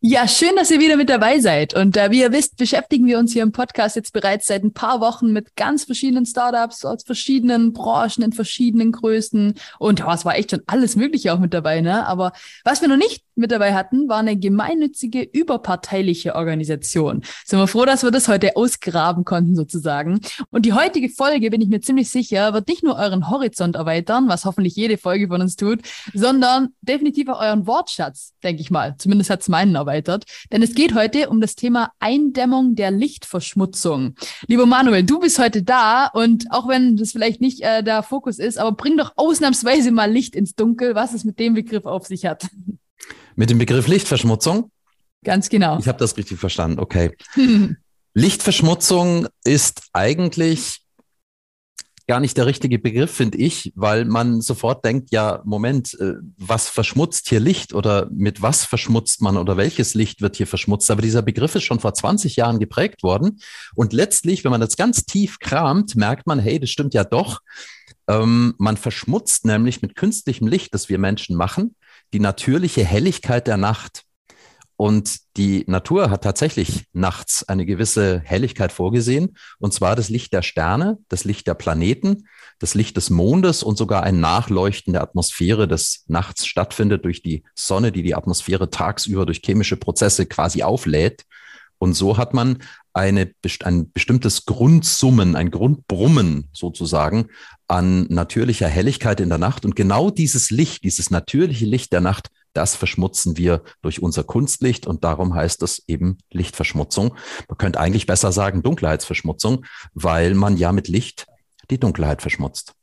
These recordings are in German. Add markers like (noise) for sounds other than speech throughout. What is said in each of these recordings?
Ja, schön, dass ihr wieder mit dabei seid. Und äh, wie ihr wisst, beschäftigen wir uns hier im Podcast jetzt bereits seit ein paar Wochen mit ganz verschiedenen Startups aus verschiedenen Branchen, in verschiedenen Größen. Und ja, es war echt schon alles Mögliche auch mit dabei, ne? Aber was wir noch nicht mit dabei hatten, war eine gemeinnützige, überparteiliche Organisation. Sind wir froh, dass wir das heute ausgraben konnten, sozusagen. Und die heutige Folge, bin ich mir ziemlich sicher, wird nicht nur euren Horizont erweitern, was hoffentlich jede Folge von uns tut, sondern definitiv auch euren Wortschatz, denke ich mal. Zumindest hat's meinen erweitert. Denn es geht heute um das Thema Eindämmung der Lichtverschmutzung. Lieber Manuel, du bist heute da und auch wenn das vielleicht nicht äh, der Fokus ist, aber bring doch ausnahmsweise mal Licht ins Dunkel, was es mit dem Begriff auf sich hat. Mit dem Begriff Lichtverschmutzung? Ganz genau. Ich habe das richtig verstanden, okay. (laughs) Lichtverschmutzung ist eigentlich gar nicht der richtige Begriff, finde ich, weil man sofort denkt, ja, Moment, äh, was verschmutzt hier Licht oder mit was verschmutzt man oder welches Licht wird hier verschmutzt? Aber dieser Begriff ist schon vor 20 Jahren geprägt worden. Und letztlich, wenn man das ganz tief kramt, merkt man, hey, das stimmt ja doch. Ähm, man verschmutzt nämlich mit künstlichem Licht, das wir Menschen machen, die natürliche Helligkeit der Nacht. Und die Natur hat tatsächlich nachts eine gewisse Helligkeit vorgesehen, und zwar das Licht der Sterne, das Licht der Planeten, das Licht des Mondes und sogar ein Nachleuchten der Atmosphäre, das nachts stattfindet durch die Sonne, die die Atmosphäre tagsüber durch chemische Prozesse quasi auflädt. Und so hat man eine, ein bestimmtes Grundsummen, ein Grundbrummen sozusagen an natürlicher Helligkeit in der Nacht. Und genau dieses Licht, dieses natürliche Licht der Nacht, das verschmutzen wir durch unser Kunstlicht und darum heißt es eben Lichtverschmutzung. Man könnte eigentlich besser sagen Dunkelheitsverschmutzung, weil man ja mit Licht die Dunkelheit verschmutzt.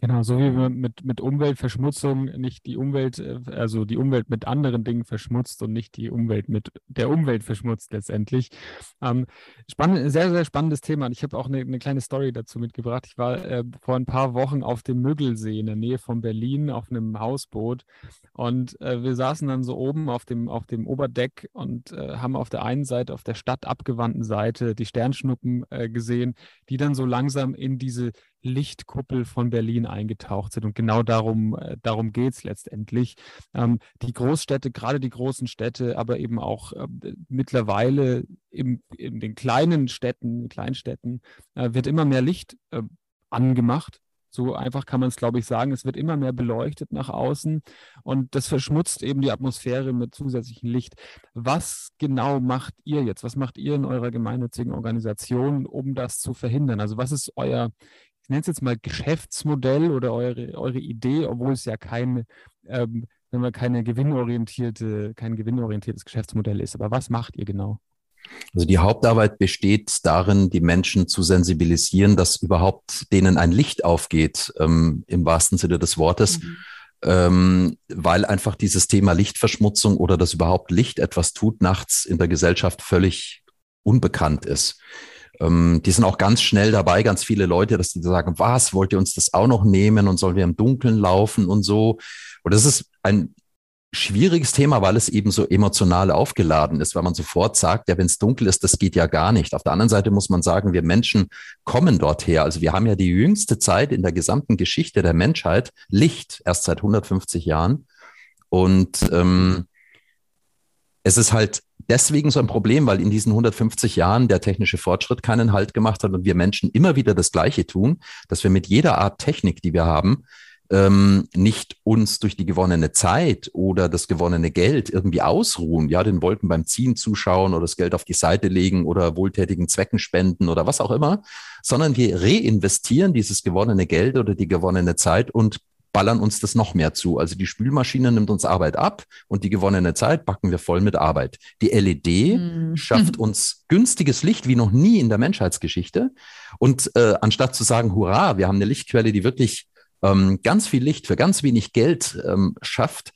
Genau, so wie man mit, mit Umweltverschmutzung nicht die Umwelt, äh, also die Umwelt mit anderen Dingen verschmutzt und nicht die Umwelt mit der Umwelt verschmutzt letztendlich. Ähm, spannend, sehr, sehr spannendes Thema. Und ich habe auch eine, eine, kleine Story dazu mitgebracht. Ich war äh, vor ein paar Wochen auf dem Müggelsee in der Nähe von Berlin auf einem Hausboot und äh, wir saßen dann so oben auf dem, auf dem Oberdeck und äh, haben auf der einen Seite, auf der stadtabgewandten Seite die Sternschnuppen äh, gesehen, die dann so langsam in diese Lichtkuppel von Berlin eingetaucht sind. Und genau darum, äh, darum geht es letztendlich. Ähm, die Großstädte, gerade die großen Städte, aber eben auch äh, mittlerweile im, in den kleinen Städten, Kleinstädten, äh, wird immer mehr Licht äh, angemacht. So einfach kann man es, glaube ich, sagen. Es wird immer mehr beleuchtet nach außen und das verschmutzt eben die Atmosphäre mit zusätzlichem Licht. Was genau macht ihr jetzt? Was macht ihr in eurer gemeinnützigen Organisation, um das zu verhindern? Also was ist euer, ich nenne es jetzt mal Geschäftsmodell oder eure, eure Idee, obwohl es ja kein, ähm, wenn man keine gewinnorientierte, kein gewinnorientiertes Geschäftsmodell ist. Aber was macht ihr genau? Also die Hauptarbeit besteht darin, die Menschen zu sensibilisieren, dass überhaupt denen ein Licht aufgeht, ähm, im wahrsten Sinne des Wortes. Mhm. Ähm, weil einfach dieses Thema Lichtverschmutzung oder dass überhaupt Licht etwas tut nachts in der Gesellschaft völlig unbekannt ist. Ähm, die sind auch ganz schnell dabei, ganz viele Leute, dass die sagen, was, wollt ihr uns das auch noch nehmen und sollen wir im Dunkeln laufen und so. Und das ist ein schwieriges Thema, weil es eben so emotional aufgeladen ist, weil man sofort sagt, ja, wenn es dunkel ist, das geht ja gar nicht. Auf der anderen Seite muss man sagen, wir Menschen kommen dorther. Also wir haben ja die jüngste Zeit in der gesamten Geschichte der Menschheit Licht, erst seit 150 Jahren. Und ähm, es ist halt deswegen so ein Problem, weil in diesen 150 Jahren der technische Fortschritt keinen Halt gemacht hat und wir Menschen immer wieder das Gleiche tun, dass wir mit jeder Art Technik, die wir haben, ähm, nicht uns durch die gewonnene Zeit oder das gewonnene Geld irgendwie ausruhen, ja, den Wolken beim Ziehen zuschauen oder das Geld auf die Seite legen oder wohltätigen Zwecken spenden oder was auch immer, sondern wir reinvestieren dieses gewonnene Geld oder die gewonnene Zeit und ballern uns das noch mehr zu. Also die Spülmaschine nimmt uns Arbeit ab und die gewonnene Zeit backen wir voll mit Arbeit. Die LED mhm. schafft (laughs) uns günstiges Licht wie noch nie in der Menschheitsgeschichte. Und äh, anstatt zu sagen, hurra, wir haben eine Lichtquelle, die wirklich ähm, ganz viel Licht für ganz wenig Geld ähm, schafft,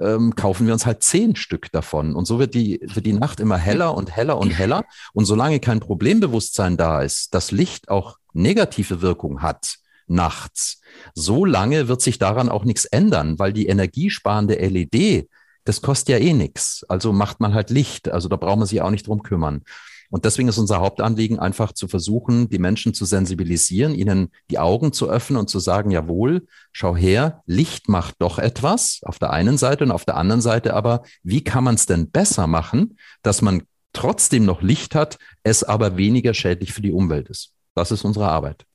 ähm, kaufen wir uns halt zehn Stück davon. Und so wird die, wird die Nacht immer heller und heller und heller. Und solange kein Problembewusstsein da ist, dass Licht auch negative Wirkung hat, nachts, so lange wird sich daran auch nichts ändern, weil die energiesparende LED, das kostet ja eh nichts. Also macht man halt Licht. Also da braucht man sich auch nicht drum kümmern. Und deswegen ist unser Hauptanliegen einfach zu versuchen, die Menschen zu sensibilisieren, ihnen die Augen zu öffnen und zu sagen, jawohl, schau her, Licht macht doch etwas auf der einen Seite und auf der anderen Seite aber, wie kann man es denn besser machen, dass man trotzdem noch Licht hat, es aber weniger schädlich für die Umwelt ist. Das ist unsere Arbeit.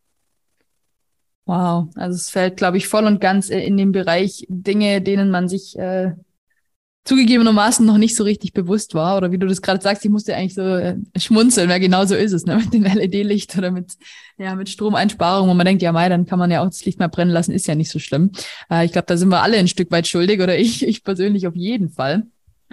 Wow, also es fällt, glaube ich, voll und ganz äh, in den Bereich Dinge, denen man sich äh, zugegebenermaßen noch nicht so richtig bewusst war. Oder wie du das gerade sagst, ich musste eigentlich so äh, schmunzeln, weil genau so ist es, ne? mit dem (laughs) LED-Licht oder mit, ja, mit Stromeinsparung, wo man denkt, ja, Mai, dann kann man ja auch das Licht mal brennen lassen, ist ja nicht so schlimm. Äh, ich glaube, da sind wir alle ein Stück weit schuldig oder (laughs) ich, ich persönlich auf jeden Fall.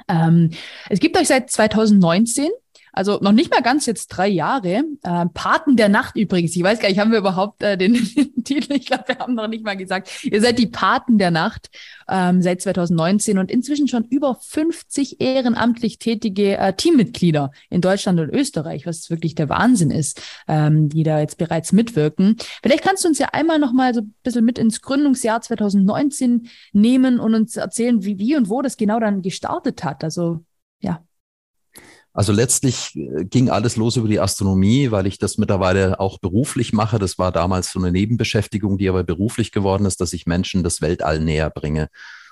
Ähm, es gibt euch seit 2019 also noch nicht mal ganz jetzt drei Jahre. Äh, Paten der Nacht übrigens. Ich weiß gar nicht, haben wir überhaupt äh, den, (laughs) den Titel? Ich glaube, wir haben noch nicht mal gesagt. Ihr seid die Paten der Nacht ähm, seit 2019 und inzwischen schon über 50 ehrenamtlich tätige äh, Teammitglieder in Deutschland und Österreich, was wirklich der Wahnsinn ist, ähm, die da jetzt bereits mitwirken. Vielleicht kannst du uns ja einmal noch mal so ein bisschen mit ins Gründungsjahr 2019 nehmen und uns erzählen, wie, wie und wo das genau dann gestartet hat. Also. Also letztlich äh, ging alles los über die Astronomie, weil ich das mittlerweile auch beruflich mache. Das war damals so eine Nebenbeschäftigung, die aber beruflich geworden ist, dass ich Menschen das Weltall näher bringe.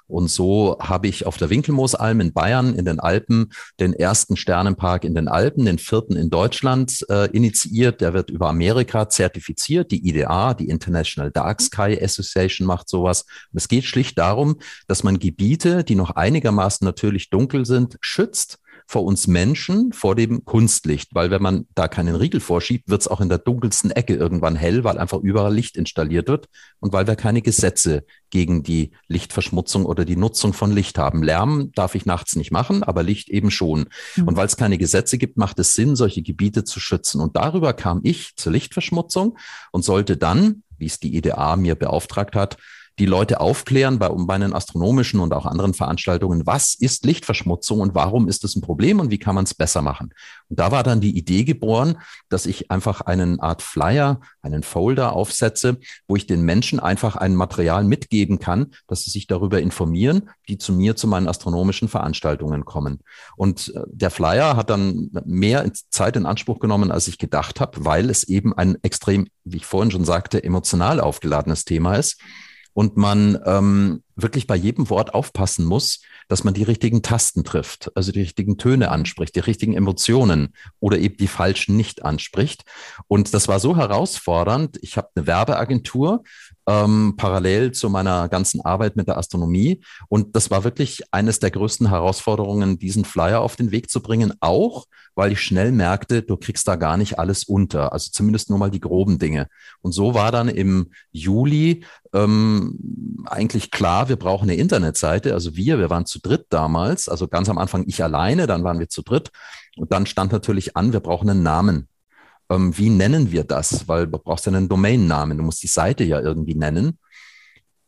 Und so habe ich auf der Winkelmoosalm in Bayern in den Alpen den ersten Sternenpark in den Alpen, den vierten in Deutschland äh, initiiert. Der wird über Amerika zertifiziert. Die IDA, die International Dark Sky Association, macht sowas. Und es geht schlicht darum, dass man Gebiete, die noch einigermaßen natürlich dunkel sind, schützt vor uns Menschen vor dem Kunstlicht, weil wenn man da keinen Riegel vorschiebt, wird es auch in der dunkelsten Ecke irgendwann hell, weil einfach überall Licht installiert wird und weil wir keine Gesetze gegen die Lichtverschmutzung oder die Nutzung von Licht haben. Lärm darf ich nachts nicht machen, aber Licht eben schon. Mhm. Und weil es keine Gesetze gibt, macht es Sinn, solche Gebiete zu schützen. Und darüber kam ich zur Lichtverschmutzung und sollte dann, wie es die IDA mir beauftragt hat, die Leute aufklären bei meinen astronomischen und auch anderen Veranstaltungen, was ist Lichtverschmutzung und warum ist es ein Problem und wie kann man es besser machen. Und da war dann die Idee geboren, dass ich einfach einen Art Flyer, einen Folder aufsetze, wo ich den Menschen einfach ein Material mitgeben kann, dass sie sich darüber informieren, die zu mir zu meinen astronomischen Veranstaltungen kommen. Und äh, der Flyer hat dann mehr Zeit in Anspruch genommen, als ich gedacht habe, weil es eben ein extrem, wie ich vorhin schon sagte, emotional aufgeladenes Thema ist und man ähm, wirklich bei jedem Wort aufpassen muss, dass man die richtigen Tasten trifft, also die richtigen Töne anspricht, die richtigen Emotionen oder eben die falschen nicht anspricht. Und das war so herausfordernd. Ich habe eine Werbeagentur ähm, parallel zu meiner ganzen Arbeit mit der Astronomie. Und das war wirklich eines der größten Herausforderungen, diesen Flyer auf den Weg zu bringen, auch weil ich schnell merkte, du kriegst da gar nicht alles unter, also zumindest nur mal die groben Dinge. Und so war dann im Juli ähm, eigentlich klar, wir brauchen eine Internetseite. Also wir, wir waren zu dritt damals, also ganz am Anfang ich alleine, dann waren wir zu dritt. Und dann stand natürlich an, wir brauchen einen Namen. Ähm, wie nennen wir das? Weil du brauchst ja einen Domainnamen, du musst die Seite ja irgendwie nennen.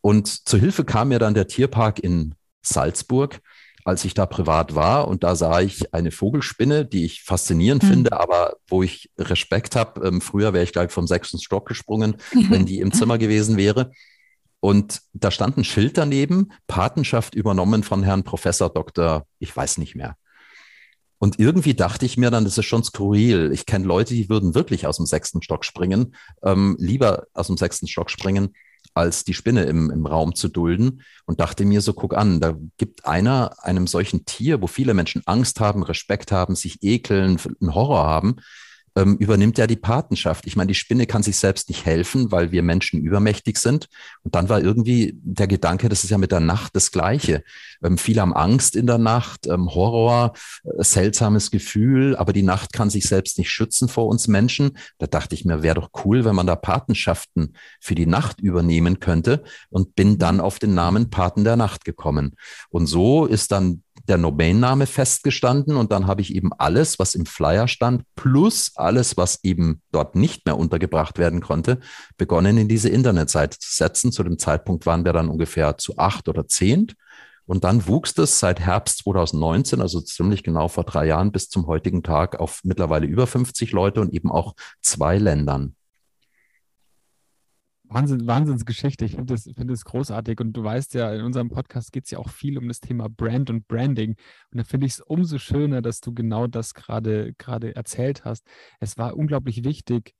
Und zur Hilfe kam mir dann der Tierpark in Salzburg, als ich da privat war. Und da sah ich eine Vogelspinne, die ich faszinierend mhm. finde, aber wo ich Respekt habe. Ähm, früher wäre ich gleich vom sechsten Stock gesprungen, (laughs) wenn die im Zimmer gewesen wäre. Und da stand ein Schild daneben, Patenschaft übernommen von Herrn Professor Dr. Ich weiß nicht mehr. Und irgendwie dachte ich mir dann, das ist schon skurril. Ich kenne Leute, die würden wirklich aus dem sechsten Stock springen, ähm, lieber aus dem sechsten Stock springen, als die Spinne im, im Raum zu dulden. Und dachte mir so, guck an, da gibt einer einem solchen Tier, wo viele Menschen Angst haben, Respekt haben, sich ekeln, einen Horror haben, ähm, übernimmt er die Patenschaft. Ich meine, die Spinne kann sich selbst nicht helfen, weil wir Menschen übermächtig sind. Und dann war irgendwie der Gedanke, das ist ja mit der Nacht das Gleiche. Ähm, viele haben Angst in der Nacht, ähm, Horror, äh, seltsames Gefühl, aber die Nacht kann sich selbst nicht schützen vor uns Menschen. Da dachte ich mir, wäre doch cool, wenn man da Patenschaften für die Nacht übernehmen könnte und bin dann auf den Namen Paten der Nacht gekommen. Und so ist dann der Domainname festgestanden und dann habe ich eben alles, was im Flyer stand, plus alles, was eben dort nicht mehr untergebracht werden konnte, begonnen in diese Internetseite zu setzen. Zu dem Zeitpunkt waren wir dann ungefähr zu acht oder zehn. Und dann wuchs das seit Herbst 2019, also ziemlich genau vor drei Jahren bis zum heutigen Tag auf mittlerweile über 50 Leute und eben auch zwei Ländern. Wahnsinn, Wahnsinnsgeschichte. Ich finde das, find großartig. Und du weißt ja, in unserem Podcast geht es ja auch viel um das Thema Brand und Branding. Und da finde ich es umso schöner, dass du genau das gerade gerade erzählt hast. Es war unglaublich wichtig,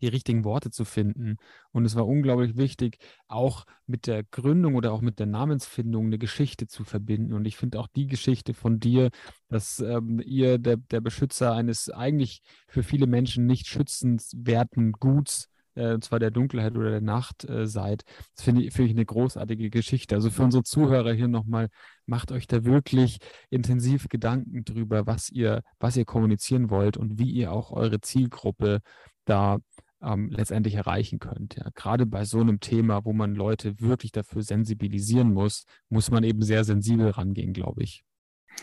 die richtigen Worte zu finden. Und es war unglaublich wichtig, auch mit der Gründung oder auch mit der Namensfindung eine Geschichte zu verbinden. Und ich finde auch die Geschichte von dir, dass ähm, ihr der, der Beschützer eines eigentlich für viele Menschen nicht schützenswerten Guts äh, zwar der Dunkelheit oder der Nacht äh, seid. Das finde ich, find ich eine großartige Geschichte. Also für unsere Zuhörer hier nochmal, macht euch da wirklich intensiv Gedanken drüber, was ihr, was ihr kommunizieren wollt und wie ihr auch eure Zielgruppe da ähm, letztendlich erreichen könnt. Ja. Gerade bei so einem Thema, wo man Leute wirklich dafür sensibilisieren muss, muss man eben sehr sensibel rangehen, glaube ich.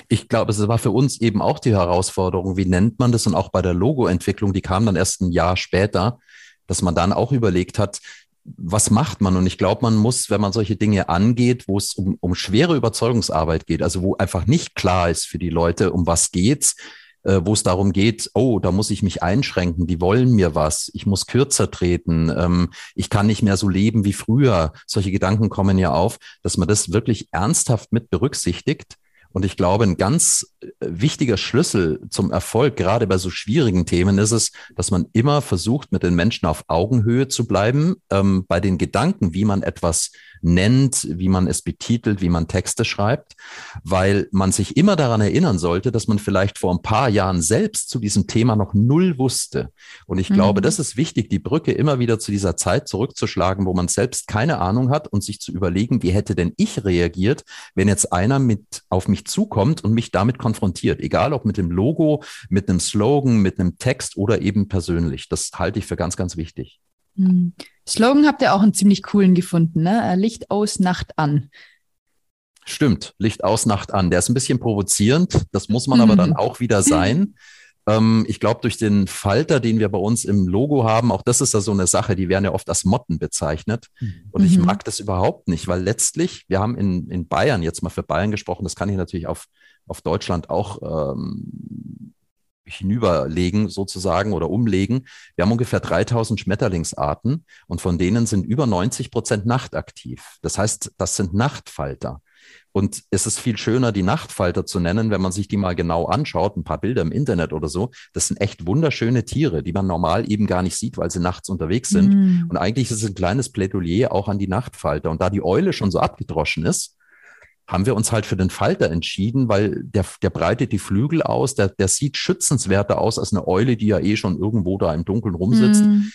Ich glaube, es war für uns eben auch die Herausforderung, wie nennt man das? Und auch bei der Logoentwicklung, die kam dann erst ein Jahr später, dass man dann auch überlegt hat, was macht man? Und ich glaube, man muss, wenn man solche Dinge angeht, wo es um, um schwere Überzeugungsarbeit geht, also wo einfach nicht klar ist für die Leute, um was geht's, äh, wo es darum geht, oh, da muss ich mich einschränken, die wollen mir was, ich muss kürzer treten, ähm, ich kann nicht mehr so leben wie früher. Solche Gedanken kommen ja auf, dass man das wirklich ernsthaft mit berücksichtigt und ich glaube, ein ganz wichtiger Schlüssel zum Erfolg, gerade bei so schwierigen Themen, ist es, dass man immer versucht, mit den Menschen auf Augenhöhe zu bleiben, ähm, bei den Gedanken, wie man etwas nennt, wie man es betitelt, wie man Texte schreibt, weil man sich immer daran erinnern sollte, dass man vielleicht vor ein paar Jahren selbst zu diesem Thema noch null wusste. Und ich mhm. glaube, das ist wichtig, die Brücke immer wieder zu dieser Zeit zurückzuschlagen, wo man selbst keine Ahnung hat und sich zu überlegen, wie hätte denn ich reagiert, wenn jetzt einer mit auf mich zukommt und mich damit konfrontiert, egal ob mit dem Logo, mit einem Slogan, mit einem Text oder eben persönlich. Das halte ich für ganz, ganz wichtig. Hm. Slogan habt ihr auch einen ziemlich coolen gefunden, ne? Äh, Licht aus, Nacht an. Stimmt, Licht aus, Nacht an. Der ist ein bisschen provozierend, das muss man aber dann auch wieder sein. (laughs) Ähm, ich glaube, durch den Falter, den wir bei uns im Logo haben, auch das ist ja so eine Sache, die werden ja oft als Motten bezeichnet. Mhm. Und ich mhm. mag das überhaupt nicht, weil letztlich, wir haben in, in Bayern jetzt mal für Bayern gesprochen, das kann ich natürlich auf, auf Deutschland auch ähm, hinüberlegen sozusagen oder umlegen. Wir haben ungefähr 3000 Schmetterlingsarten und von denen sind über 90 Prozent nachtaktiv. Das heißt, das sind Nachtfalter. Und es ist viel schöner, die Nachtfalter zu nennen, wenn man sich die mal genau anschaut, ein paar Bilder im Internet oder so. Das sind echt wunderschöne Tiere, die man normal eben gar nicht sieht, weil sie nachts unterwegs sind. Mm. Und eigentlich ist es ein kleines Plädoyer auch an die Nachtfalter. Und da die Eule schon so abgedroschen ist, haben wir uns halt für den Falter entschieden, weil der, der breitet die Flügel aus, der, der sieht schützenswerter aus als eine Eule, die ja eh schon irgendwo da im Dunkeln rumsitzt. Mm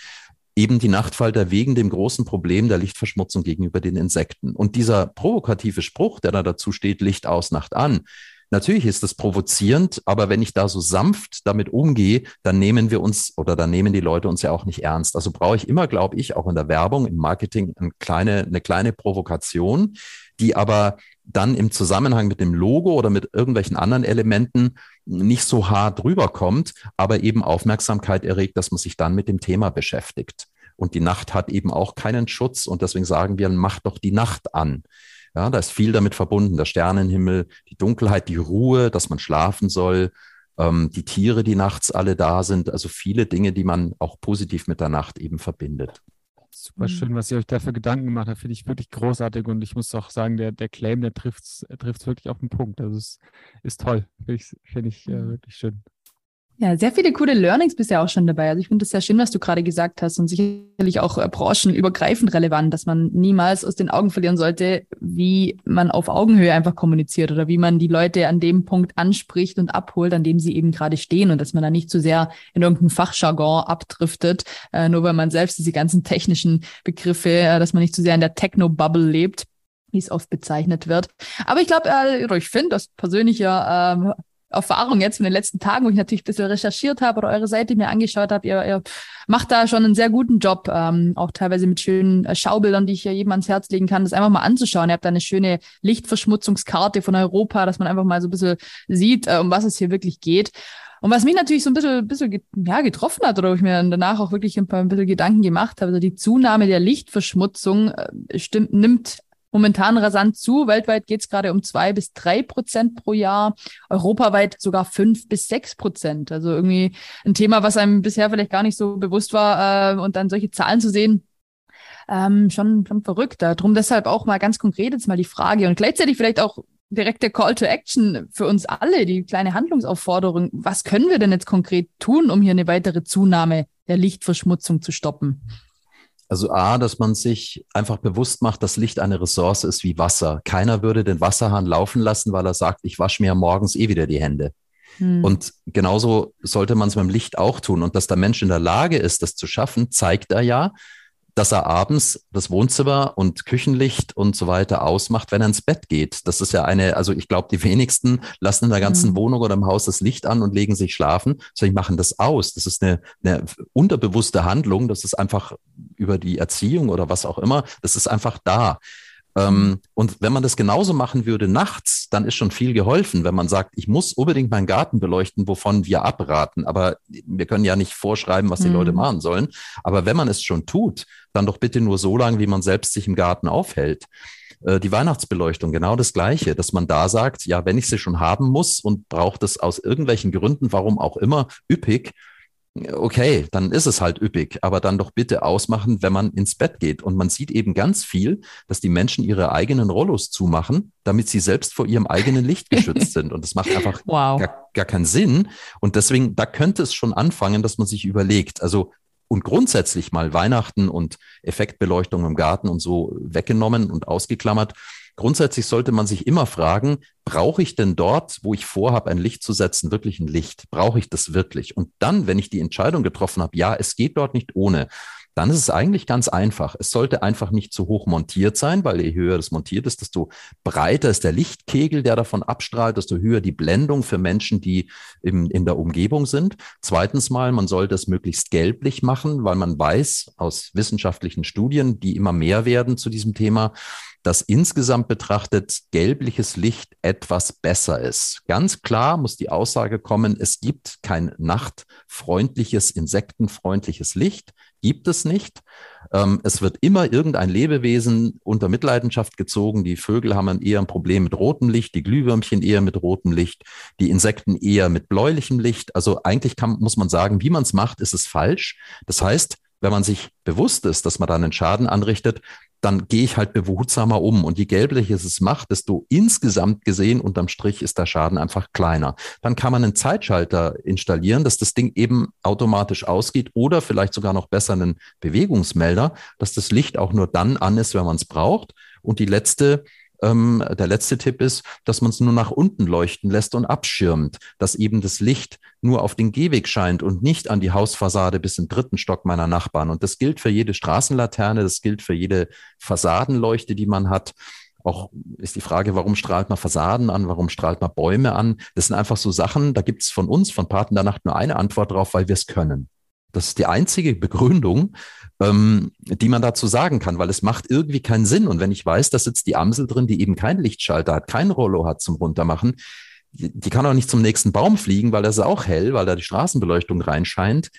eben die Nachtfalter wegen dem großen Problem der Lichtverschmutzung gegenüber den Insekten. Und dieser provokative Spruch, der da dazu steht, Licht aus, Nacht an, Natürlich ist das provozierend, aber wenn ich da so sanft damit umgehe, dann nehmen wir uns oder dann nehmen die Leute uns ja auch nicht ernst. Also brauche ich immer, glaube ich, auch in der Werbung, im Marketing eine kleine, eine kleine Provokation, die aber dann im Zusammenhang mit dem Logo oder mit irgendwelchen anderen Elementen nicht so hart rüberkommt, aber eben Aufmerksamkeit erregt, dass man sich dann mit dem Thema beschäftigt. Und die Nacht hat eben auch keinen Schutz und deswegen sagen wir, mach doch die Nacht an. Ja, da ist viel damit verbunden, der Sternenhimmel, die Dunkelheit, die Ruhe, dass man schlafen soll, ähm, die Tiere, die nachts alle da sind, also viele Dinge, die man auch positiv mit der Nacht eben verbindet. Super schön, mhm. was ihr euch dafür Gedanken gemacht habt, finde ich wirklich großartig und ich muss auch sagen, der, der Claim, der trifft es wirklich auf den Punkt. Also es ist toll, finde ich, find ich äh, mhm. wirklich schön. Ja, sehr viele coole Learnings bisher auch schon dabei. Also ich finde es sehr schön, was du gerade gesagt hast und sicherlich auch äh, branchenübergreifend relevant, dass man niemals aus den Augen verlieren sollte, wie man auf Augenhöhe einfach kommuniziert oder wie man die Leute an dem Punkt anspricht und abholt, an dem sie eben gerade stehen und dass man da nicht zu sehr in irgendein Fachjargon abdriftet, äh, nur weil man selbst diese ganzen technischen Begriffe, äh, dass man nicht zu sehr in der Techno-Bubble lebt wie es oft bezeichnet wird. Aber ich glaube, äh, ich finde, das persönlicher ähm, Erfahrung jetzt von den letzten Tagen, wo ich natürlich ein bisschen recherchiert habe oder eure Seite mir angeschaut habe, ihr, ihr macht da schon einen sehr guten Job, ähm, auch teilweise mit schönen äh, Schaubildern, die ich ja jedem ans Herz legen kann, das einfach mal anzuschauen. Ihr habt da eine schöne Lichtverschmutzungskarte von Europa, dass man einfach mal so ein bisschen sieht, äh, um was es hier wirklich geht. Und was mich natürlich so ein bisschen, bisschen ja, getroffen hat oder wo ich mir danach auch wirklich ein paar ein bisschen Gedanken gemacht habe, also die Zunahme der Lichtverschmutzung äh, stimmt, nimmt momentan rasant zu. Weltweit geht es gerade um zwei bis drei Prozent pro Jahr, europaweit sogar fünf bis sechs Prozent. Also irgendwie ein Thema, was einem bisher vielleicht gar nicht so bewusst war. Äh, und dann solche Zahlen zu sehen, ähm, schon, schon verrückt. Darum deshalb auch mal ganz konkret jetzt mal die Frage und gleichzeitig vielleicht auch direkt der Call to Action für uns alle, die kleine Handlungsaufforderung. Was können wir denn jetzt konkret tun, um hier eine weitere Zunahme der Lichtverschmutzung zu stoppen? Also A, dass man sich einfach bewusst macht, dass Licht eine Ressource ist wie Wasser. Keiner würde den Wasserhahn laufen lassen, weil er sagt, ich wasche mir morgens eh wieder die Hände. Hm. Und genauso sollte man es beim Licht auch tun. Und dass der Mensch in der Lage ist, das zu schaffen, zeigt er ja, dass er abends das Wohnzimmer und Küchenlicht und so weiter ausmacht, wenn er ins Bett geht. Das ist ja eine, also ich glaube, die wenigsten lassen in der ganzen mhm. Wohnung oder im Haus das Licht an und legen sich schlafen, sondern machen das aus. Das ist eine, eine unterbewusste Handlung. Das ist einfach über die Erziehung oder was auch immer. Das ist einfach da. Ähm, und wenn man das genauso machen würde nachts, dann ist schon viel geholfen, wenn man sagt, ich muss unbedingt meinen Garten beleuchten, wovon wir abraten. Aber wir können ja nicht vorschreiben, was die mhm. Leute machen sollen. Aber wenn man es schon tut, dann doch bitte nur so lange, wie man selbst sich im Garten aufhält äh, die Weihnachtsbeleuchtung genau das Gleiche, dass man da sagt, ja, wenn ich sie schon haben muss und braucht es aus irgendwelchen Gründen, warum auch immer, üppig, okay, dann ist es halt üppig, aber dann doch bitte ausmachen, wenn man ins Bett geht. Und man sieht eben ganz viel, dass die Menschen ihre eigenen Rollos zumachen, damit sie selbst vor ihrem eigenen Licht geschützt (laughs) sind. Und das macht einfach wow. gar, gar keinen Sinn. Und deswegen, da könnte es schon anfangen, dass man sich überlegt, also und grundsätzlich mal Weihnachten und Effektbeleuchtung im Garten und so weggenommen und ausgeklammert. Grundsätzlich sollte man sich immer fragen, brauche ich denn dort, wo ich vorhabe, ein Licht zu setzen, wirklich ein Licht? Brauche ich das wirklich? Und dann, wenn ich die Entscheidung getroffen habe, ja, es geht dort nicht ohne, dann ist es eigentlich ganz einfach. Es sollte einfach nicht zu hoch montiert sein, weil je höher das montiert ist, desto breiter ist der Lichtkegel, der davon abstrahlt, desto höher die Blendung für Menschen, die im, in der Umgebung sind. Zweitens mal, man sollte es möglichst gelblich machen, weil man weiß aus wissenschaftlichen Studien, die immer mehr werden zu diesem Thema, dass insgesamt betrachtet gelbliches Licht etwas besser ist. Ganz klar muss die Aussage kommen, es gibt kein nachtfreundliches, insektenfreundliches Licht, gibt es nicht. Ähm, es wird immer irgendein Lebewesen unter Mitleidenschaft gezogen. Die Vögel haben eher ein Problem mit rotem Licht, die Glühwürmchen eher mit rotem Licht, die Insekten eher mit bläulichem Licht. Also eigentlich kann, muss man sagen, wie man es macht, ist es falsch. Das heißt, wenn man sich bewusst ist, dass man da einen Schaden anrichtet, dann gehe ich halt behutsamer um. Und je gelblicher es macht, desto insgesamt gesehen unterm Strich ist der Schaden einfach kleiner. Dann kann man einen Zeitschalter installieren, dass das Ding eben automatisch ausgeht oder vielleicht sogar noch besser einen Bewegungsmelder, dass das Licht auch nur dann an ist, wenn man es braucht. Und die letzte ähm, der letzte Tipp ist, dass man es nur nach unten leuchten lässt und abschirmt, dass eben das Licht nur auf den Gehweg scheint und nicht an die Hausfassade bis im dritten Stock meiner Nachbarn. Und das gilt für jede Straßenlaterne, das gilt für jede Fassadenleuchte, die man hat. Auch ist die Frage, warum strahlt man Fassaden an, warum strahlt man Bäume an? Das sind einfach so Sachen, da gibt es von uns, von Paten der Nacht, nur eine Antwort drauf, weil wir es können. Das ist die einzige Begründung, ähm, die man dazu sagen kann, weil es macht irgendwie keinen Sinn. Und wenn ich weiß, da sitzt die Amsel drin, die eben keinen Lichtschalter hat, kein Rollo hat zum Runtermachen, die, die kann auch nicht zum nächsten Baum fliegen, weil das ist auch hell, weil da die Straßenbeleuchtung reinscheint.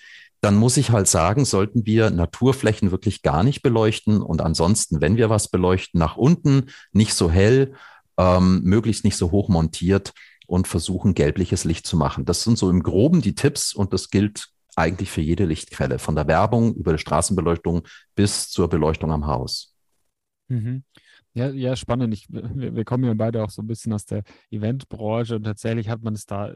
Dann muss ich halt sagen, sollten wir Naturflächen wirklich gar nicht beleuchten und ansonsten, wenn wir was beleuchten, nach unten, nicht so hell, ähm, möglichst nicht so hoch montiert und versuchen, gelbliches Licht zu machen. Das sind so im Groben die Tipps und das gilt eigentlich für jede Lichtquelle, von der Werbung über die Straßenbeleuchtung bis zur Beleuchtung am Haus. Mhm. Ja, ja, spannend. Ich, wir, wir, kommen ja beide auch so ein bisschen aus der Eventbranche und tatsächlich hat man es da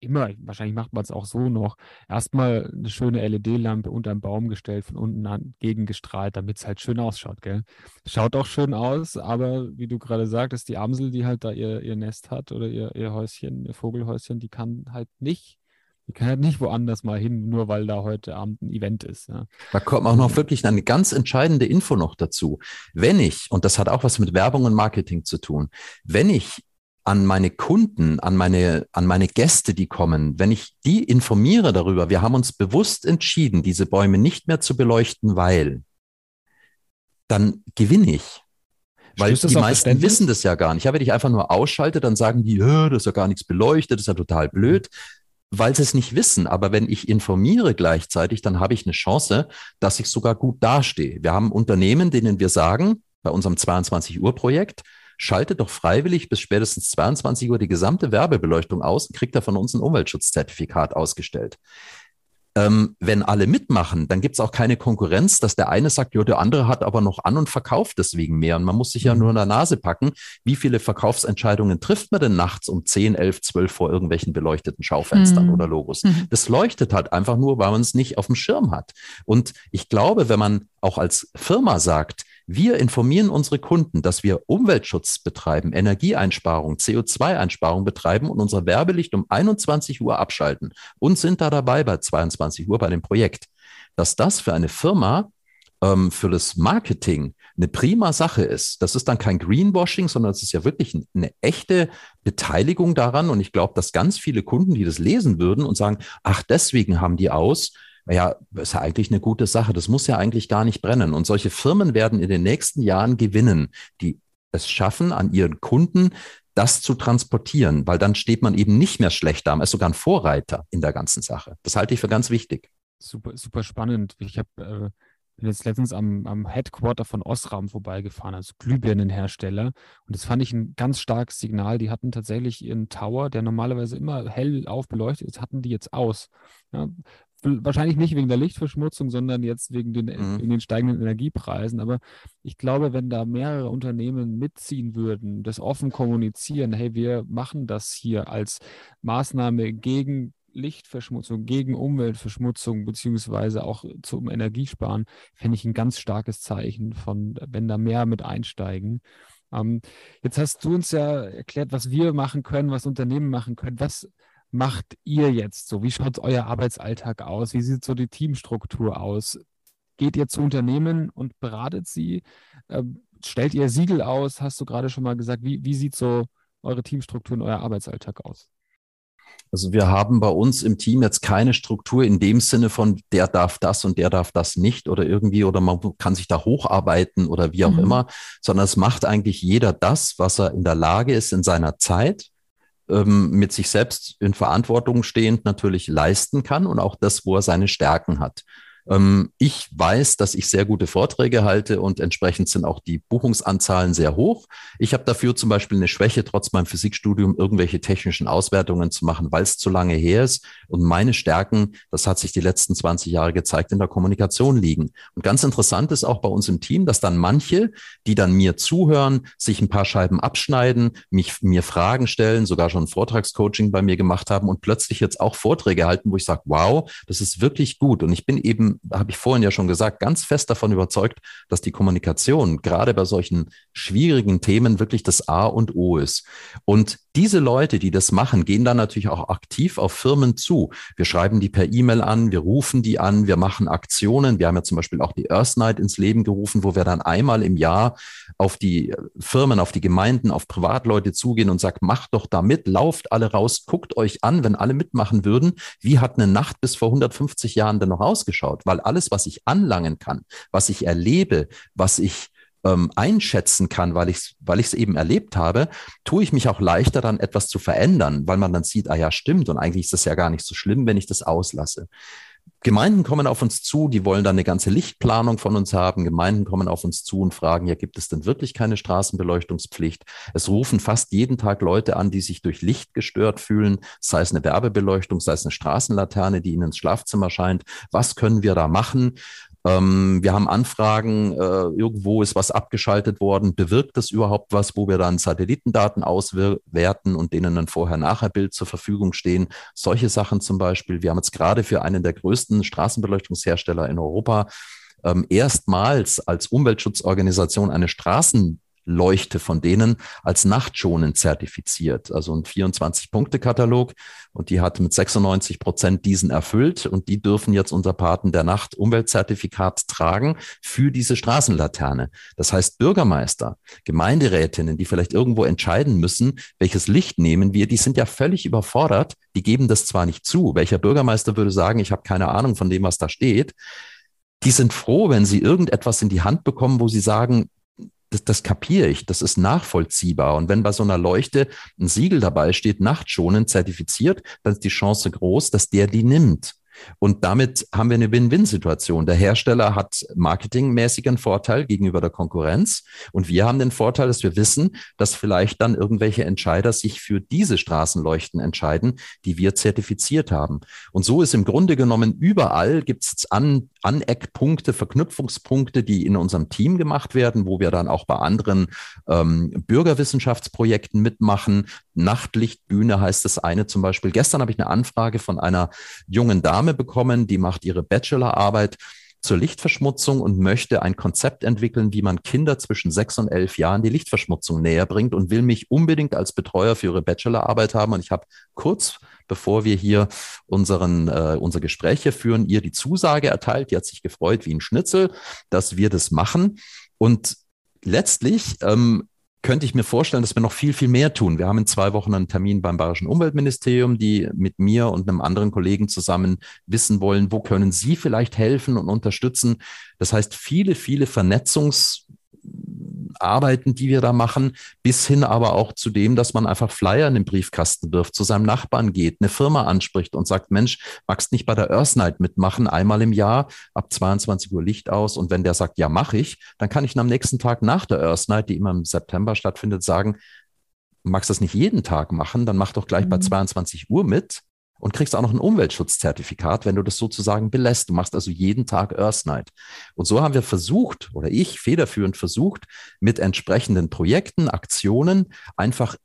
immer, wahrscheinlich macht man es auch so noch, erstmal eine schöne LED-Lampe unter einen Baum gestellt, von unten an gegengestrahlt, damit es halt schön ausschaut, gell? Schaut auch schön aus, aber wie du gerade sagtest, die Amsel, die halt da ihr, ihr Nest hat oder ihr, ihr Häuschen, ihr Vogelhäuschen, die kann halt nicht die kann halt nicht woanders mal hin, nur weil da heute Abend ein Event ist. Ja. Da kommt auch noch wirklich eine ganz entscheidende Info noch dazu. Wenn ich, und das hat auch was mit Werbung und Marketing zu tun, wenn ich an meine Kunden, an meine, an meine Gäste, die kommen, wenn ich die informiere darüber, wir haben uns bewusst entschieden, diese Bäume nicht mehr zu beleuchten, weil, dann gewinne ich. Weil die meisten wissen das ja gar nicht. Ja, wenn ich einfach nur ausschalte, dann sagen die, das ist ja gar nichts beleuchtet, das ist ja total blöd weil sie es nicht wissen. Aber wenn ich informiere gleichzeitig, dann habe ich eine Chance, dass ich sogar gut dastehe. Wir haben Unternehmen, denen wir sagen, bei unserem 22 Uhr Projekt, schaltet doch freiwillig bis spätestens 22 Uhr die gesamte Werbebeleuchtung aus und kriegt da von uns ein Umweltschutzzertifikat ausgestellt. Ähm, wenn alle mitmachen, dann gibt es auch keine Konkurrenz, dass der eine sagt, ja, der andere hat aber noch an und verkauft deswegen mehr. Und man muss sich ja nur in der Nase packen, wie viele Verkaufsentscheidungen trifft man denn nachts um 10, 11, 12 vor irgendwelchen beleuchteten Schaufenstern mhm. oder Logos. Mhm. Das leuchtet halt einfach nur, weil man es nicht auf dem Schirm hat. Und ich glaube, wenn man auch als Firma sagt, wir informieren unsere Kunden, dass wir Umweltschutz betreiben, Energieeinsparung, CO2-Einsparung betreiben und unser Werbelicht um 21 Uhr abschalten und sind da dabei bei 22 Uhr bei dem Projekt. Dass das für eine Firma, ähm, für das Marketing eine prima Sache ist. Das ist dann kein Greenwashing, sondern es ist ja wirklich eine echte Beteiligung daran. Und ich glaube, dass ganz viele Kunden, die das lesen würden und sagen, ach, deswegen haben die aus, ja, ist ja eigentlich eine gute Sache. Das muss ja eigentlich gar nicht brennen. Und solche Firmen werden in den nächsten Jahren gewinnen, die es schaffen, an ihren Kunden das zu transportieren, weil dann steht man eben nicht mehr schlecht da, man ist sogar ein Vorreiter in der ganzen Sache. Das halte ich für ganz wichtig. Super, super spannend. Ich habe äh, bin jetzt letztens am, am Headquarter von Osram vorbeigefahren, also Glühbirnenhersteller. Und das fand ich ein ganz starkes Signal. Die hatten tatsächlich ihren Tower, der normalerweise immer hell aufbeleuchtet ist, hatten die jetzt aus. Ja, wahrscheinlich nicht wegen der Lichtverschmutzung, sondern jetzt wegen den, mhm. wegen den steigenden Energiepreisen. Aber ich glaube, wenn da mehrere Unternehmen mitziehen würden, das offen kommunizieren, hey, wir machen das hier als Maßnahme gegen Lichtverschmutzung, gegen Umweltverschmutzung, beziehungsweise auch zum Energiesparen, fände ich ein ganz starkes Zeichen von, wenn da mehr mit einsteigen. Ähm, jetzt hast du uns ja erklärt, was wir machen können, was Unternehmen machen können. Was macht ihr jetzt so? Wie schaut euer Arbeitsalltag aus? Wie sieht so die Teamstruktur aus? Geht ihr zu Unternehmen und beratet sie? Ähm, stellt ihr Siegel aus? Hast du gerade schon mal gesagt. Wie, wie sieht so eure Teamstruktur und euer Arbeitsalltag aus? Also wir haben bei uns im Team jetzt keine Struktur in dem Sinne von, der darf das und der darf das nicht oder irgendwie oder man kann sich da hocharbeiten oder wie auch mhm. immer, sondern es macht eigentlich jeder das, was er in der Lage ist in seiner Zeit ähm, mit sich selbst in Verantwortung stehend natürlich leisten kann und auch das, wo er seine Stärken hat. Ähm, ich weiß, dass ich sehr gute Vorträge halte und entsprechend sind auch die Buchungsanzahlen sehr hoch. Ich habe dafür zum Beispiel eine Schwäche, trotz meinem Physikstudium irgendwelche technischen Auswertungen zu machen, weil es zu lange her ist. Und meine Stärken, das hat sich die letzten 20 Jahre gezeigt, in der Kommunikation liegen. Und ganz interessant ist auch bei uns im Team, dass dann manche, die dann mir zuhören, sich ein paar Scheiben abschneiden, mich, mir Fragen stellen, sogar schon Vortragscoaching bei mir gemacht haben und plötzlich jetzt auch Vorträge halten, wo ich sage, wow, das ist wirklich gut. Und ich bin eben habe ich vorhin ja schon gesagt, ganz fest davon überzeugt, dass die Kommunikation gerade bei solchen schwierigen Themen wirklich das A und O ist. Und diese Leute, die das machen, gehen dann natürlich auch aktiv auf Firmen zu. Wir schreiben die per E-Mail an, wir rufen die an, wir machen Aktionen. Wir haben ja zum Beispiel auch die Earth Night ins Leben gerufen, wo wir dann einmal im Jahr auf die Firmen, auf die Gemeinden, auf Privatleute zugehen und sagen, macht doch da mit, lauft alle raus, guckt euch an, wenn alle mitmachen würden. Wie hat eine Nacht bis vor 150 Jahren denn noch ausgeschaut? Weil alles, was ich anlangen kann, was ich erlebe, was ich ähm, einschätzen kann, weil ich es weil ich's eben erlebt habe, tue ich mich auch leichter dann etwas zu verändern, weil man dann sieht, ah ja, stimmt und eigentlich ist das ja gar nicht so schlimm, wenn ich das auslasse. Gemeinden kommen auf uns zu, die wollen dann eine ganze Lichtplanung von uns haben. Gemeinden kommen auf uns zu und fragen, ja, gibt es denn wirklich keine Straßenbeleuchtungspflicht? Es rufen fast jeden Tag Leute an, die sich durch Licht gestört fühlen, sei es eine Werbebeleuchtung, sei es eine Straßenlaterne, die ihnen ins Schlafzimmer scheint. Was können wir da machen? Ähm, wir haben Anfragen, äh, irgendwo ist was abgeschaltet worden. Bewirkt das überhaupt was, wo wir dann Satellitendaten auswerten und denen dann Vorher-Nachher-Bild zur Verfügung stehen? Solche Sachen zum Beispiel. Wir haben jetzt gerade für einen der größten Straßenbeleuchtungshersteller in Europa ähm, erstmals als Umweltschutzorganisation eine Straßen Leuchte von denen als nachtschonend zertifiziert. Also ein 24-Punkte-Katalog und die hat mit 96 Prozent diesen erfüllt und die dürfen jetzt unser Paten der Nacht Umweltzertifikat tragen für diese Straßenlaterne. Das heißt, Bürgermeister, Gemeinderätinnen, die vielleicht irgendwo entscheiden müssen, welches Licht nehmen wir, die sind ja völlig überfordert. Die geben das zwar nicht zu. Welcher Bürgermeister würde sagen, ich habe keine Ahnung von dem, was da steht die sind froh, wenn sie irgendetwas in die Hand bekommen, wo sie sagen, das, das kapiere ich, das ist nachvollziehbar. Und wenn bei so einer Leuchte ein Siegel dabei steht, nachtschonend zertifiziert, dann ist die Chance groß, dass der die nimmt. Und damit haben wir eine Win-Win-Situation. Der Hersteller hat marketingmäßig einen Vorteil gegenüber der Konkurrenz. Und wir haben den Vorteil, dass wir wissen, dass vielleicht dann irgendwelche Entscheider sich für diese Straßenleuchten entscheiden, die wir zertifiziert haben. Und so ist im Grunde genommen überall gibt es An Aneckpunkte, Verknüpfungspunkte, die in unserem Team gemacht werden, wo wir dann auch bei anderen ähm, Bürgerwissenschaftsprojekten mitmachen. Nachtlichtbühne heißt das eine zum Beispiel. Gestern habe ich eine Anfrage von einer jungen Dame bekommen, die macht ihre Bachelorarbeit zur Lichtverschmutzung und möchte ein Konzept entwickeln, wie man Kinder zwischen sechs und elf Jahren die Lichtverschmutzung näher bringt und will mich unbedingt als Betreuer für ihre Bachelorarbeit haben. Und ich habe kurz bevor wir hier unseren, äh, unser Gespräch hier führen, ihr die Zusage erteilt. Die hat sich gefreut wie ein Schnitzel, dass wir das machen. Und letztlich ähm, könnte ich mir vorstellen, dass wir noch viel, viel mehr tun. Wir haben in zwei Wochen einen Termin beim Bayerischen Umweltministerium, die mit mir und einem anderen Kollegen zusammen wissen wollen, wo können Sie vielleicht helfen und unterstützen. Das heißt, viele, viele Vernetzungs- Arbeiten, die wir da machen, bis hin aber auch zu dem, dass man einfach Flyer in den Briefkasten wirft, zu seinem Nachbarn geht, eine Firma anspricht und sagt, Mensch, magst nicht bei der Earth Night mitmachen, einmal im Jahr, ab 22 Uhr Licht aus. Und wenn der sagt, ja, mache ich, dann kann ich ihn am nächsten Tag nach der Earth Night, die immer im September stattfindet, sagen, magst das nicht jeden Tag machen, dann mach doch gleich mhm. bei 22 Uhr mit und kriegst auch noch ein Umweltschutzzertifikat, wenn du das sozusagen belässt. Du machst also jeden Tag Earth Night. Und so haben wir versucht, oder ich federführend versucht, mit entsprechenden Projekten, Aktionen einfach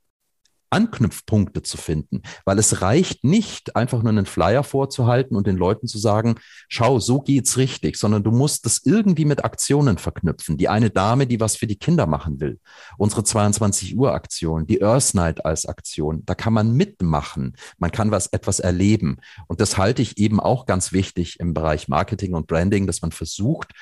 Anknüpfpunkte zu finden, weil es reicht nicht, einfach nur einen Flyer vorzuhalten und den Leuten zu sagen, schau, so geht's richtig, sondern du musst das irgendwie mit Aktionen verknüpfen. Die eine Dame, die was für die Kinder machen will, unsere 22 Uhr Aktion, die Earth Night als Aktion, da kann man mitmachen, man kann was etwas erleben. Und das halte ich eben auch ganz wichtig im Bereich Marketing und Branding, dass man versucht,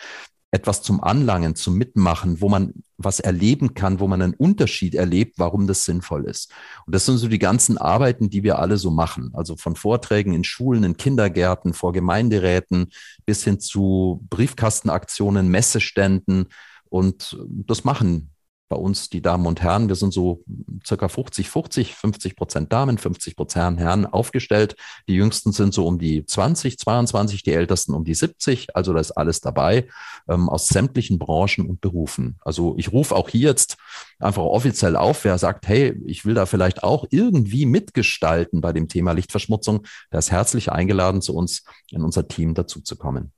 etwas zum Anlangen, zum Mitmachen, wo man was erleben kann, wo man einen Unterschied erlebt, warum das sinnvoll ist. Und das sind so die ganzen Arbeiten, die wir alle so machen. Also von Vorträgen in Schulen, in Kindergärten, vor Gemeinderäten bis hin zu Briefkastenaktionen, Messeständen. Und das machen bei uns die Damen und Herren, wir sind so circa 50, 50, 50 Prozent Damen, 50 Prozent Herren aufgestellt. Die jüngsten sind so um die 20, 22, die ältesten um die 70. Also da ist alles dabei ähm, aus sämtlichen Branchen und Berufen. Also ich rufe auch hier jetzt einfach offiziell auf, wer sagt, hey, ich will da vielleicht auch irgendwie mitgestalten bei dem Thema Lichtverschmutzung, der ist herzlich eingeladen, zu uns in unser Team dazu zu kommen.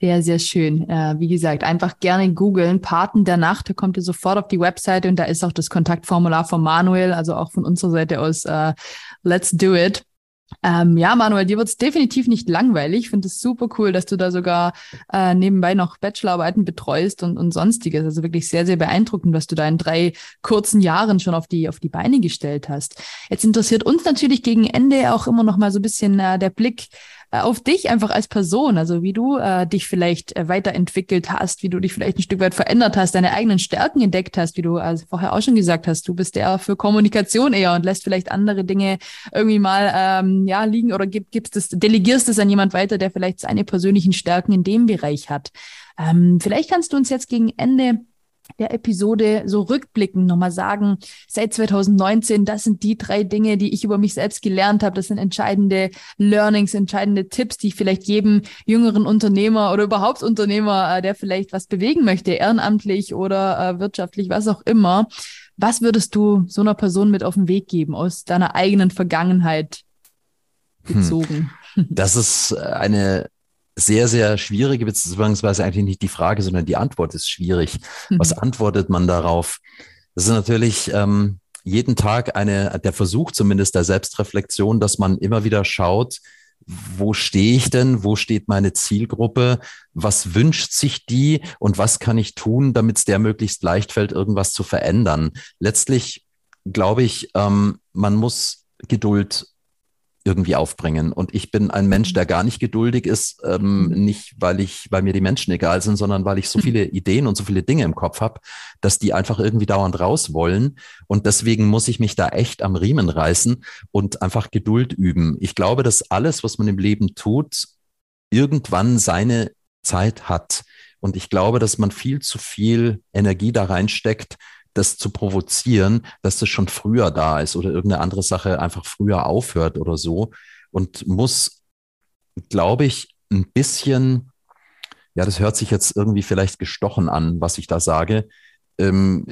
Sehr, sehr schön. Äh, wie gesagt, einfach gerne googeln. Paten der Nacht, da kommt ihr sofort auf die Webseite und da ist auch das Kontaktformular von Manuel, also auch von unserer Seite aus. Äh, let's do it. Ähm, ja, Manuel, dir wird's definitiv nicht langweilig. Ich finde es super cool, dass du da sogar äh, nebenbei noch Bachelorarbeiten betreust und, und sonstiges. Also wirklich sehr, sehr beeindruckend, was du da in drei kurzen Jahren schon auf die, auf die Beine gestellt hast. Jetzt interessiert uns natürlich gegen Ende auch immer noch mal so ein bisschen äh, der Blick auf dich einfach als Person, also wie du äh, dich vielleicht äh, weiterentwickelt hast, wie du dich vielleicht ein Stück weit verändert hast, deine eigenen Stärken entdeckt hast, wie du also vorher auch schon gesagt hast, du bist eher für Kommunikation eher und lässt vielleicht andere Dinge irgendwie mal ähm, ja liegen oder gib, gibst es, delegierst es an jemand weiter, der vielleicht seine persönlichen Stärken in dem Bereich hat. Ähm, vielleicht kannst du uns jetzt gegen Ende der Episode so rückblickend nochmal sagen, seit 2019, das sind die drei Dinge, die ich über mich selbst gelernt habe. Das sind entscheidende Learnings, entscheidende Tipps, die ich vielleicht jedem jüngeren Unternehmer oder überhaupt Unternehmer, äh, der vielleicht was bewegen möchte, ehrenamtlich oder äh, wirtschaftlich, was auch immer. Was würdest du so einer Person mit auf den Weg geben aus deiner eigenen Vergangenheit bezogen? Hm. (laughs) Das ist eine sehr, sehr schwierige, beziehungsweise eigentlich nicht die Frage, sondern die Antwort ist schwierig. Mhm. Was antwortet man darauf? Das ist natürlich ähm, jeden Tag eine, der Versuch zumindest der Selbstreflexion, dass man immer wieder schaut, wo stehe ich denn? Wo steht meine Zielgruppe? Was wünscht sich die? Und was kann ich tun, damit es der möglichst leicht fällt, irgendwas zu verändern? Letztlich glaube ich, ähm, man muss Geduld irgendwie aufbringen. Und ich bin ein Mensch, der gar nicht geduldig ist, ähm, mhm. nicht weil ich, weil mir die Menschen egal sind, sondern weil ich so mhm. viele Ideen und so viele Dinge im Kopf habe, dass die einfach irgendwie dauernd raus wollen. Und deswegen muss ich mich da echt am Riemen reißen und einfach Geduld üben. Ich glaube, dass alles, was man im Leben tut, irgendwann seine Zeit hat. Und ich glaube, dass man viel zu viel Energie da reinsteckt, das zu provozieren, dass das schon früher da ist oder irgendeine andere Sache einfach früher aufhört oder so und muss glaube ich, ein bisschen, ja, das hört sich jetzt irgendwie vielleicht gestochen an, was ich da sage, ähm,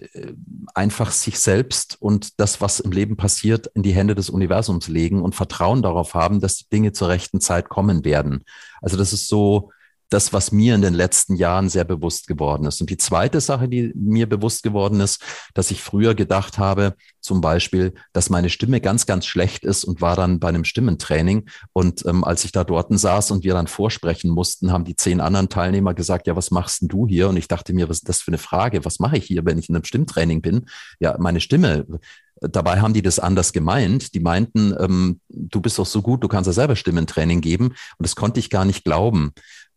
einfach sich selbst und das, was im Leben passiert, in die Hände des Universums legen und Vertrauen darauf haben, dass die Dinge zur rechten Zeit kommen werden. Also das ist so, das, was mir in den letzten Jahren sehr bewusst geworden ist. Und die zweite Sache, die mir bewusst geworden ist, dass ich früher gedacht habe, zum Beispiel, dass meine Stimme ganz, ganz schlecht ist und war dann bei einem Stimmentraining. Und ähm, als ich da dort saß und wir dann vorsprechen mussten, haben die zehn anderen Teilnehmer gesagt, ja, was machst denn du hier? Und ich dachte mir, was ist das für eine Frage? Was mache ich hier, wenn ich in einem Stimmtraining bin? Ja, meine Stimme. Dabei haben die das anders gemeint. Die meinten, ähm, du bist doch so gut, du kannst ja selber Stimmentraining geben. Und das konnte ich gar nicht glauben.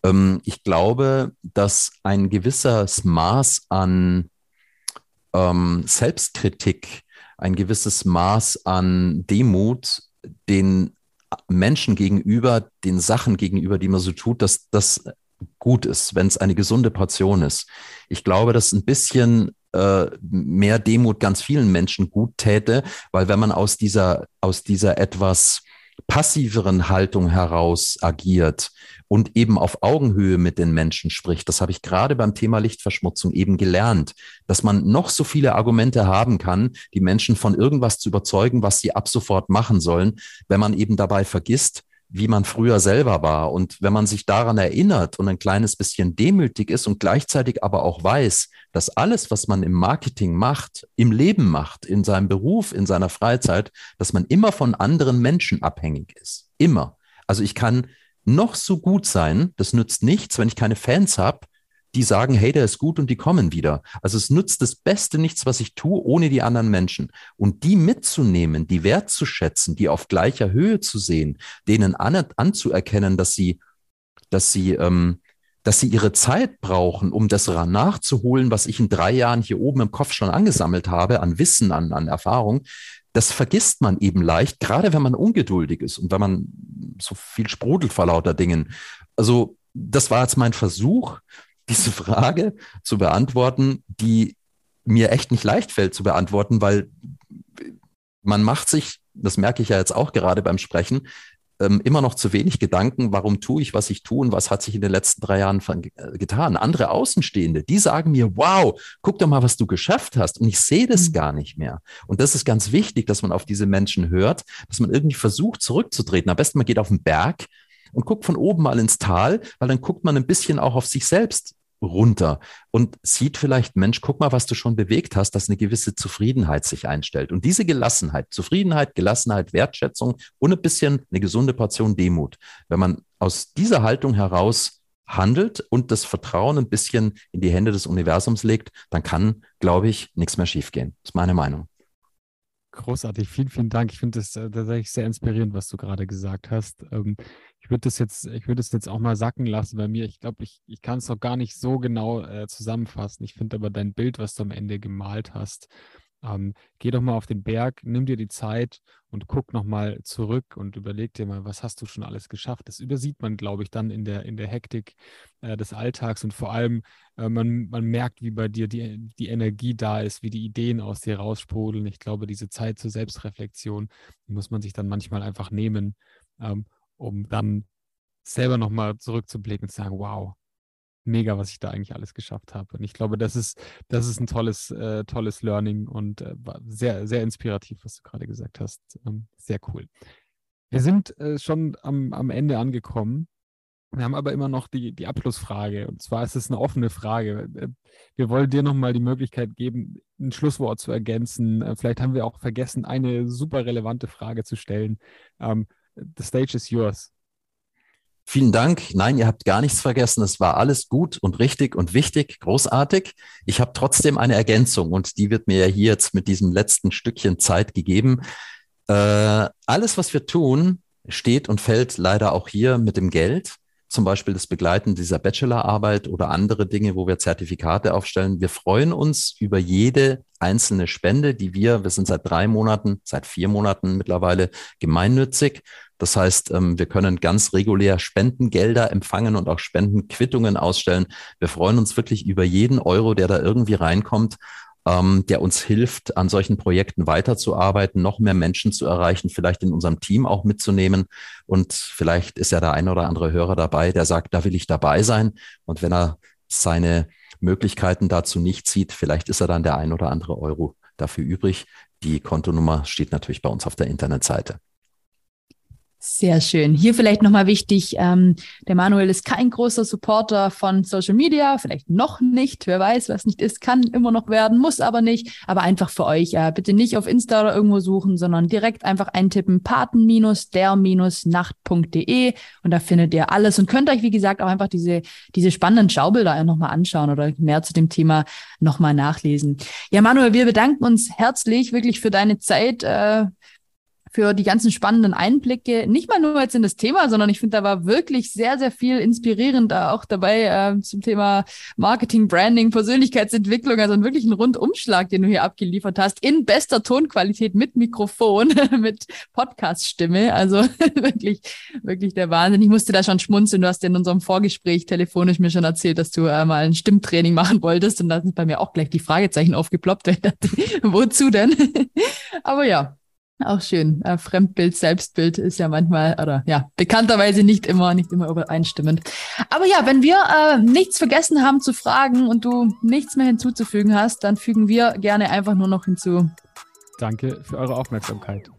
Ähm, ich glaube, dass ein gewisses Maß an ähm, Selbstkritik, ein gewisses Maß an Demut den Menschen gegenüber, den Sachen gegenüber, die man so tut, dass das gut ist, wenn es eine gesunde Portion ist. Ich glaube, dass ein bisschen äh, mehr Demut ganz vielen Menschen gut täte, weil wenn man aus dieser, aus dieser etwas passiveren Haltung heraus agiert und eben auf Augenhöhe mit den Menschen spricht. Das habe ich gerade beim Thema Lichtverschmutzung eben gelernt, dass man noch so viele Argumente haben kann, die Menschen von irgendwas zu überzeugen, was sie ab sofort machen sollen, wenn man eben dabei vergisst, wie man früher selber war. Und wenn man sich daran erinnert und ein kleines bisschen demütig ist und gleichzeitig aber auch weiß, dass alles, was man im Marketing macht, im Leben macht, in seinem Beruf, in seiner Freizeit, dass man immer von anderen Menschen abhängig ist. Immer. Also ich kann noch so gut sein, das nützt nichts, wenn ich keine Fans habe, die sagen, hey, der ist gut und die kommen wieder. Also es nützt das Beste nichts, was ich tue, ohne die anderen Menschen. Und die mitzunehmen, die wertzuschätzen, die auf gleicher Höhe zu sehen, denen an, anzuerkennen, dass sie, dass sie, ähm, dass sie ihre Zeit brauchen, um das nachzuholen, was ich in drei Jahren hier oben im Kopf schon angesammelt habe, an Wissen, an, an Erfahrung, das vergisst man eben leicht, gerade wenn man ungeduldig ist und wenn man so viel sprudelt vor lauter Dingen. Also das war jetzt mein Versuch, diese Frage zu beantworten, die mir echt nicht leicht fällt zu beantworten, weil man macht sich, das merke ich ja jetzt auch gerade beim Sprechen, ähm, immer noch zu wenig Gedanken, warum tue ich, was ich tue und was hat sich in den letzten drei Jahren äh, getan. Andere Außenstehende, die sagen mir, wow, guck doch mal, was du geschafft hast. Und ich sehe das mhm. gar nicht mehr. Und das ist ganz wichtig, dass man auf diese Menschen hört, dass man irgendwie versucht, zurückzutreten. Am besten man geht auf den Berg und guckt von oben mal ins Tal, weil dann guckt man ein bisschen auch auf sich selbst runter und sieht vielleicht, Mensch, guck mal, was du schon bewegt hast, dass eine gewisse Zufriedenheit sich einstellt. Und diese Gelassenheit, Zufriedenheit, Gelassenheit, Wertschätzung und ein bisschen eine gesunde Portion Demut. Wenn man aus dieser Haltung heraus handelt und das Vertrauen ein bisschen in die Hände des Universums legt, dann kann, glaube ich, nichts mehr schiefgehen. Das ist meine Meinung. Großartig, vielen, vielen Dank. Ich finde das äh, tatsächlich sehr inspirierend, was du gerade gesagt hast. Ähm, ich würde das jetzt, ich würde es jetzt auch mal sacken lassen bei mir. Ich glaube, ich, ich kann es noch gar nicht so genau äh, zusammenfassen. Ich finde aber dein Bild, was du am Ende gemalt hast, ähm, geh doch mal auf den Berg, nimm dir die Zeit und guck nochmal zurück und überleg dir mal, was hast du schon alles geschafft. Das übersieht man, glaube ich, dann in der, in der Hektik äh, des Alltags und vor allem, äh, man, man merkt, wie bei dir die, die Energie da ist, wie die Ideen aus dir raussprudeln. Ich glaube, diese Zeit zur Selbstreflexion, muss man sich dann manchmal einfach nehmen. Ähm, um dann selber nochmal zurückzublicken und zu sagen, wow, mega, was ich da eigentlich alles geschafft habe. Und ich glaube, das ist, das ist ein tolles, äh, tolles Learning und äh, sehr, sehr inspirativ, was du gerade gesagt hast. Ähm, sehr cool. Wir sind äh, schon am, am Ende angekommen. Wir haben aber immer noch die, die Abschlussfrage. Und zwar ist es eine offene Frage. Äh, wir wollen dir nochmal die Möglichkeit geben, ein Schlusswort zu ergänzen. Äh, vielleicht haben wir auch vergessen, eine super relevante Frage zu stellen. Ähm, The stage is yours. Vielen Dank. Nein, ihr habt gar nichts vergessen. Es war alles gut und richtig und wichtig, großartig. Ich habe trotzdem eine Ergänzung und die wird mir ja hier jetzt mit diesem letzten Stückchen Zeit gegeben. Äh, alles, was wir tun, steht und fällt leider auch hier mit dem Geld. Zum Beispiel das Begleiten dieser Bachelorarbeit oder andere Dinge, wo wir Zertifikate aufstellen. Wir freuen uns über jede einzelne Spende, die wir, wir sind seit drei Monaten, seit vier Monaten mittlerweile gemeinnützig das heißt, ähm, wir können ganz regulär Spendengelder empfangen und auch Spendenquittungen ausstellen. Wir freuen uns wirklich über jeden Euro, der da irgendwie reinkommt. ähm, der uns hilft, an solchen Projekten weiterzuarbeiten, noch mehr Menschen zu erreichen, vielleicht in unserem Team auch mitzunehmen. Und vielleicht ist ja der ein oder andere Hörer dabei, der sagt, da will ich dabei sein. Und wenn er seine Möglichkeiten dazu nicht sieht, vielleicht ist er dann der ein oder andere Euro dafür übrig. Die Kontonummer steht natürlich bei uns auf der Internetseite. Sehr schön. Hier vielleicht nochmal wichtig, ähm, der Manuel ist kein großer Supporter von Social Media, vielleicht noch nicht, wer weiß, was nicht ist, kann immer noch werden, muss aber nicht, aber einfach für euch, äh, bitte nicht auf Insta oder irgendwo suchen, sondern direkt einfach eintippen, paten-der-nacht.de und da findet ihr alles und könnt euch, wie gesagt, auch einfach diese, diese spannenden Schaubilder nochmal anschauen oder mehr zu dem Thema nochmal nachlesen. Ja, Manuel, wir bedanken uns herzlich wirklich für deine Zeit, äh, für die ganzen spannenden Einblicke, nicht mal nur jetzt in das Thema, sondern ich finde, da war wirklich sehr, sehr viel inspirierend auch dabei äh, zum Thema Marketing, Branding, Persönlichkeitsentwicklung, also wirklich ein Rundumschlag, den du hier abgeliefert hast, in bester Tonqualität mit Mikrofon, (laughs) mit Podcast-Stimme, also (laughs) wirklich, wirklich der Wahnsinn. Ich musste da schon schmunzeln, du hast in unserem Vorgespräch telefonisch mir schon erzählt, dass du äh, mal ein Stimmtraining machen wolltest und da sind bei mir auch gleich die Fragezeichen aufgeploppt. (laughs) Wozu denn? Aber ja, auch schön. Äh, Fremdbild, Selbstbild ist ja manchmal, oder ja, bekannterweise nicht immer, nicht immer übereinstimmend. Aber ja, wenn wir äh, nichts vergessen haben zu fragen und du nichts mehr hinzuzufügen hast, dann fügen wir gerne einfach nur noch hinzu. Danke für eure Aufmerksamkeit.